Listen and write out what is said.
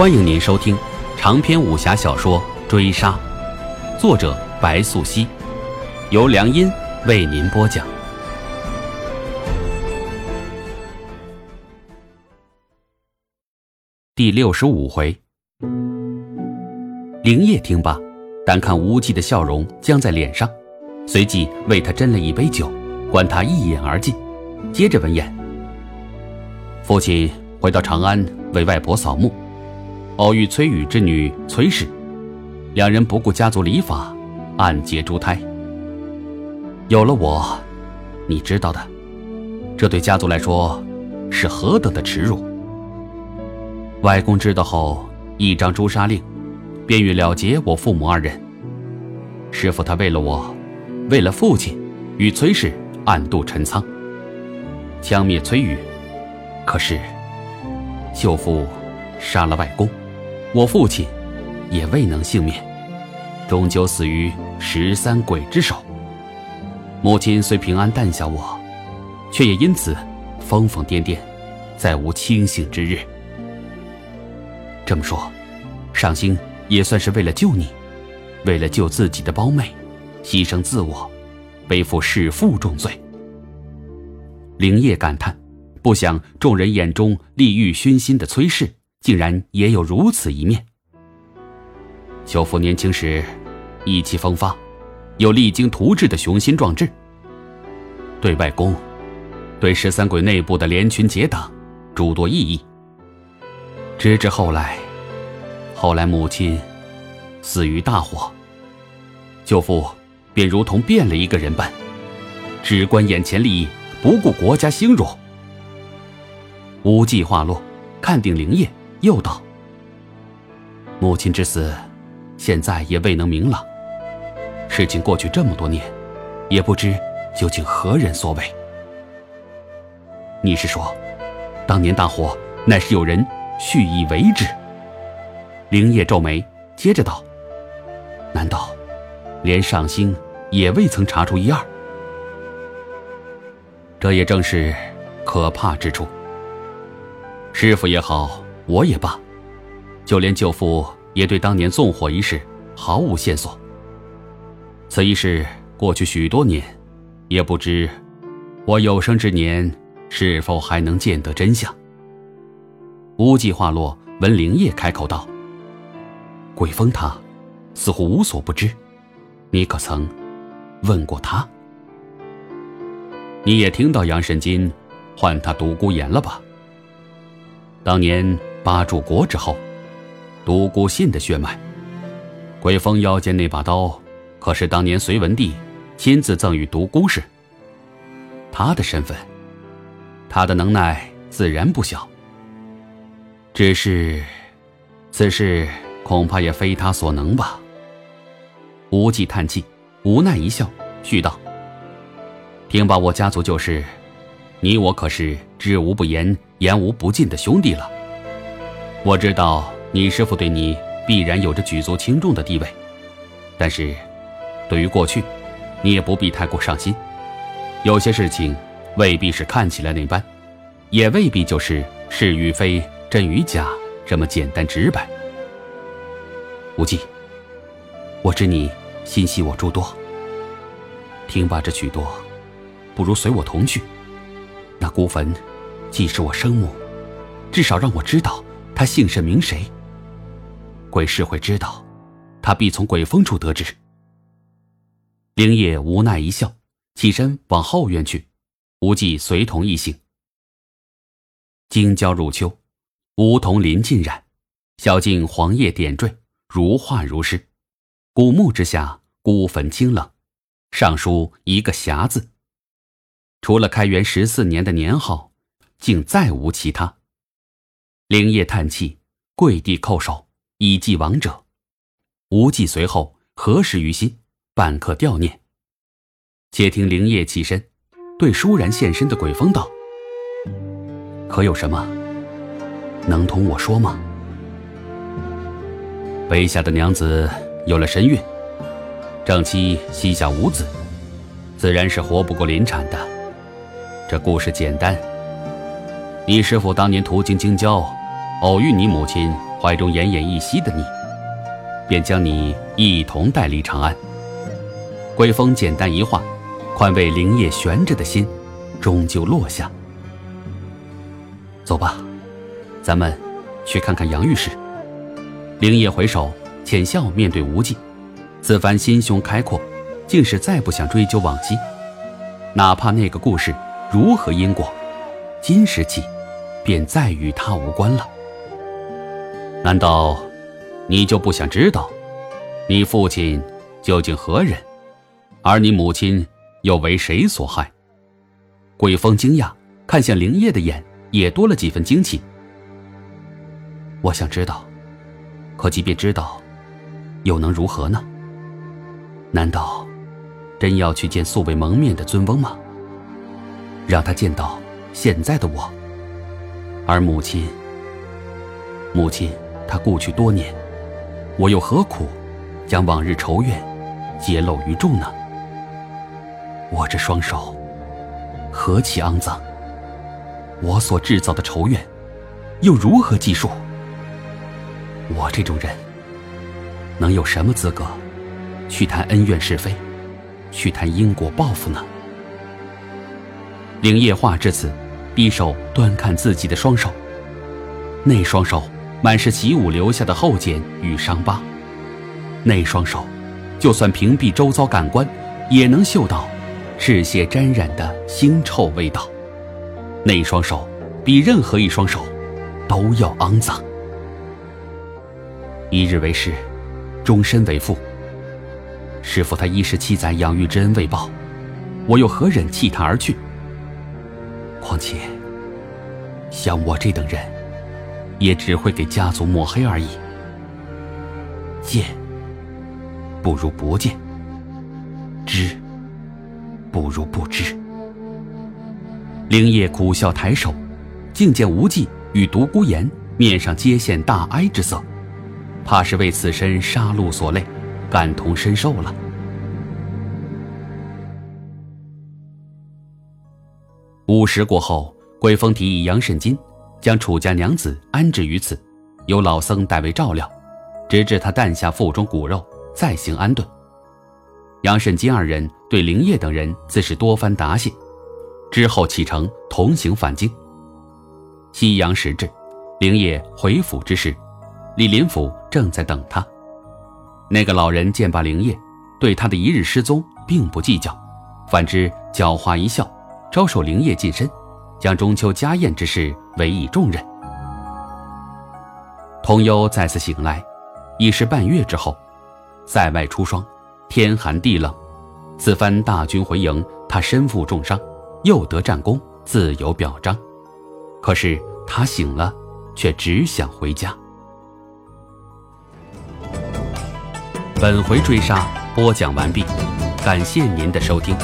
欢迎您收听长篇武侠小说《追杀》，作者白素熙，由良音为您播讲。第六十五回，灵叶听罢，单看无忌的笑容僵在脸上，随即为他斟了一杯酒，观他一饮而尽，接着闻言：“父亲回到长安为外婆扫墓。”偶遇崔宇之女崔氏，两人不顾家族礼法，暗结珠胎。有了我，你知道的，这对家族来说是何等的耻辱。外公知道后，一张诛杀令，便欲了结我父母二人。师傅他为了我，为了父亲，与崔氏暗度陈仓，枪灭崔宇。可是，舅父杀了外公。我父亲也未能幸免，终究死于十三鬼之手。母亲虽平安诞下我，却也因此疯疯癫癫，再无清醒之日。这么说，上星也算是为了救你，为了救自己的胞妹，牺牲自我，背负弑父重罪。灵叶感叹，不想众人眼中利欲熏心的崔氏。竟然也有如此一面。舅父年轻时意气风发，有励精图治的雄心壮志。对外公，对十三鬼内部的连群结党，诸多异议。直至后来，后来母亲死于大火，舅父便如同变了一个人般，只关眼前利益，不顾国家兴荣。无忌话落，看定灵叶。又道：“母亲之死，现在也未能明朗。事情过去这么多年，也不知究竟何人所为。你是说，当年大火乃是有人蓄意为之？”灵叶皱眉，接着道：“难道连上星也未曾查出一二？这也正是可怕之处。师傅也好。”我也罢，就连舅父也对当年纵火一事毫无线索。此一事过去许多年，也不知我有生之年是否还能见得真相。无忌话落，闻灵叶开口道：“鬼峰他似乎无所不知，你可曾问过他？你也听到杨神金唤他独孤岩了吧？当年。”八柱国之后，独孤信的血脉，鬼峰腰间那把刀，可是当年隋文帝亲自赠与独孤氏。他的身份，他的能耐自然不小。只是，此事恐怕也非他所能吧。无忌叹气，无奈一笑，续道：“听罢我家族旧事，你我可是知无不言，言无不尽的兄弟了。”我知道你师父对你必然有着举足轻重的地位，但是，对于过去，你也不必太过上心。有些事情未必是看起来那般，也未必就是是与非、真与假这么简单直白。无忌，我知你心系我诸多，听罢这许多，不如随我同去。那孤坟，既是我生母，至少让我知道。他姓甚名谁？鬼市会知道，他必从鬼峰处得知。灵叶无奈一笑，起身往后院去，无忌随同一行。京郊入秋，梧桐林尽染，小径黄叶点缀，如画如诗。古墓之下，孤坟清冷，上书一个“侠”字。除了开元十四年的年号，竟再无其他。灵叶叹气，跪地叩首，以祭亡者。无忌随后何时于心，半刻吊念。且听灵叶起身，对倏然现身的鬼风道：“可有什么能同我说吗？”卑下的娘子有了身孕，正妻膝下无子，自然是活不过临产的。这故事简单，你师父当年途经京郊。偶遇你母亲怀中奄奄一息的你，便将你一同带离长安。归风简单一话，宽慰灵叶悬着的心，终究落下。走吧，咱们去看看杨御史。灵叶回首，浅笑面对无忌，此番心胸开阔，竟是再不想追究往昔，哪怕那个故事如何因果，今时起，便再与他无关了。难道你就不想知道，你父亲究竟何人，而你母亲又为谁所害？鬼风惊讶，看向灵叶的眼也多了几分惊奇。我想知道，可即便知道，又能如何呢？难道真要去见素未蒙面的尊翁吗？让他见到现在的我，而母亲，母亲。他故去多年，我又何苦将往日仇怨揭露于众呢？我这双手何其肮脏！我所制造的仇怨又如何计数？我这种人能有什么资格去谈恩怨是非，去谈因果报复呢？灵夜话至此，低手端看自己的双手，那双手。满是习武留下的厚茧与伤疤，那双手，就算屏蔽周遭感官，也能嗅到赤血沾染的腥臭味道。那双手，比任何一双手都要肮脏。一日为师，终身为父。师傅他一十七载养育之恩未报，我又何忍弃他而去？况且，像我这等人。也只会给家族抹黑而已。见不如不见，知不如不知。灵叶苦笑抬手，竟见无忌与独孤岩面上皆现大哀之色，怕是为此身杀戮所累，感同身受了。午时过后，鬼风提议杨慎金。将楚家娘子安置于此，由老僧代为照料，直至他诞下腹中骨肉，再行安顿。杨慎金二人对灵叶等人自是多番答谢，之后启程同行返京。夕阳时至，灵叶回府之时，李林甫正在等他。那个老人见罢灵叶，对他的一日失踪并不计较，反之狡猾一笑，招手灵叶近身。将中秋家宴之事委以重任。童幽再次醒来，已是半月之后。塞外出霜，天寒地冷。此番大军回营，他身负重伤，又得战功，自有表彰。可是他醒了，却只想回家。本回追杀播讲完毕，感谢您的收听。